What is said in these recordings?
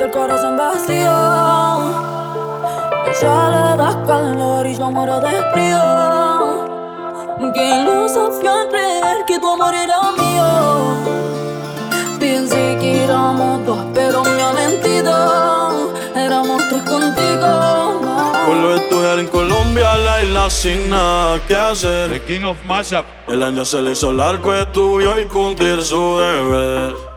el corazón vacío. Ella le da calor y yo muero de frío. Que lo sabía creer que tu amor era mío. Pensé que éramos dos, pero me ha mentido. Éramos tres contigo. Vuelvo a estudiar en Colombia, la isla sin nada que hacer. The King of Mashup. El año se le hizo largo, estudió y cumplir su deber.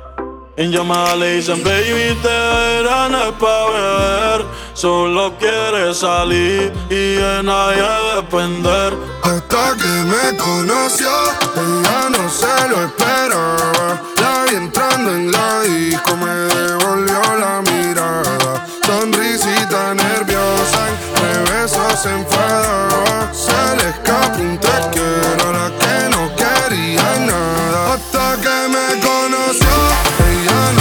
En llamada le dicen, baby, te verán es pa' beber. Solo quiere salir y de nadie depender. Hasta que me conoció, ella no se lo esperaba. La vi entrando en la disco, me devolvió la mirada. Sonrisita nerviosa, entre besos se enfadaba. Se le escapó un te quiero, la que no quería nada. Hasta que me conoció,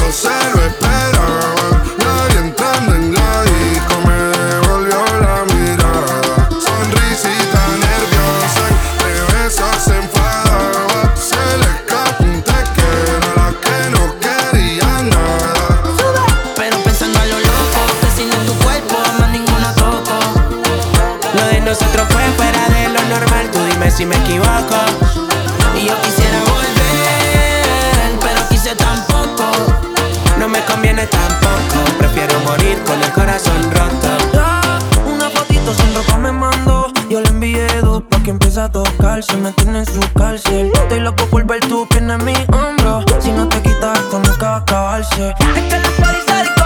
no se lo esperaba. La vi entrando en la disco, me devolvió la mirada. Sonrisita nerviosa, entre besos se enfadaba. Se le escapó un te quiero, la que no quería nada. Pero pensando a lo loco, que sin tu cuerpo más ninguna toco. Lo de nosotros fue fuera de lo normal, tú dime si me equivoco. Y yo quisiera corazón roto. Ya, Una fotito sin ropa me mandó. Yo le envié dos pa' que empiece a tocarse. Me tiene en su cárcel. Estoy loco por ver tu pierna en mi hombro. Si no te quitas, esto nunca va a acabarse. Es que la periférica,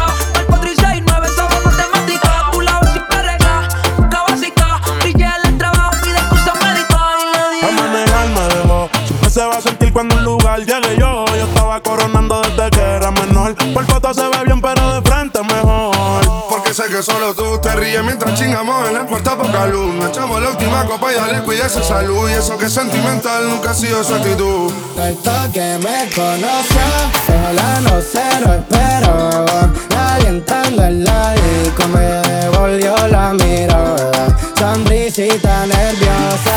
te mientras chingamos en la puerta poca luz. Nos echamos la última copa y dale cuida esa salud. Y eso que es sentimental nunca ha sido su actitud. Hasta que me conoció, sola no se lo esperaba. Nadie entrando en la disco me devolvió la mirada. Sonrisita nerviosa,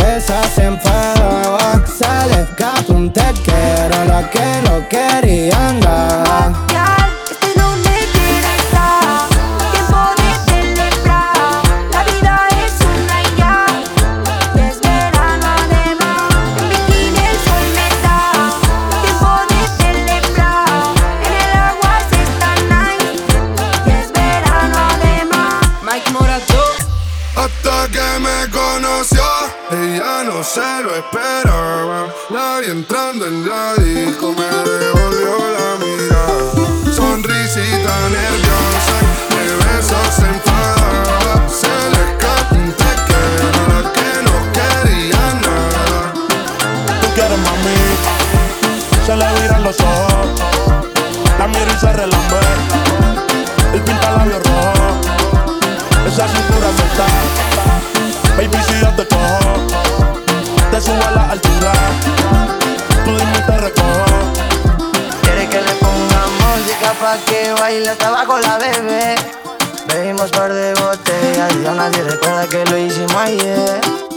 besos se enfadaba. Se le escapó un te quiero, la que no quería Hasta que me conoció, ella no se lo esperaba. La vi entrando en la disco, me devolvió la mirada. Sonrisita nerviosa, de besos se enfadaba. Se le escapó un te que no quería nada. Tú quieres mami, se le viran los ojos. La miro y se relambe. Baile hasta abajo la bebé. Bebimos par de botellas y ya nadie recuerda que lo hicimos ayer.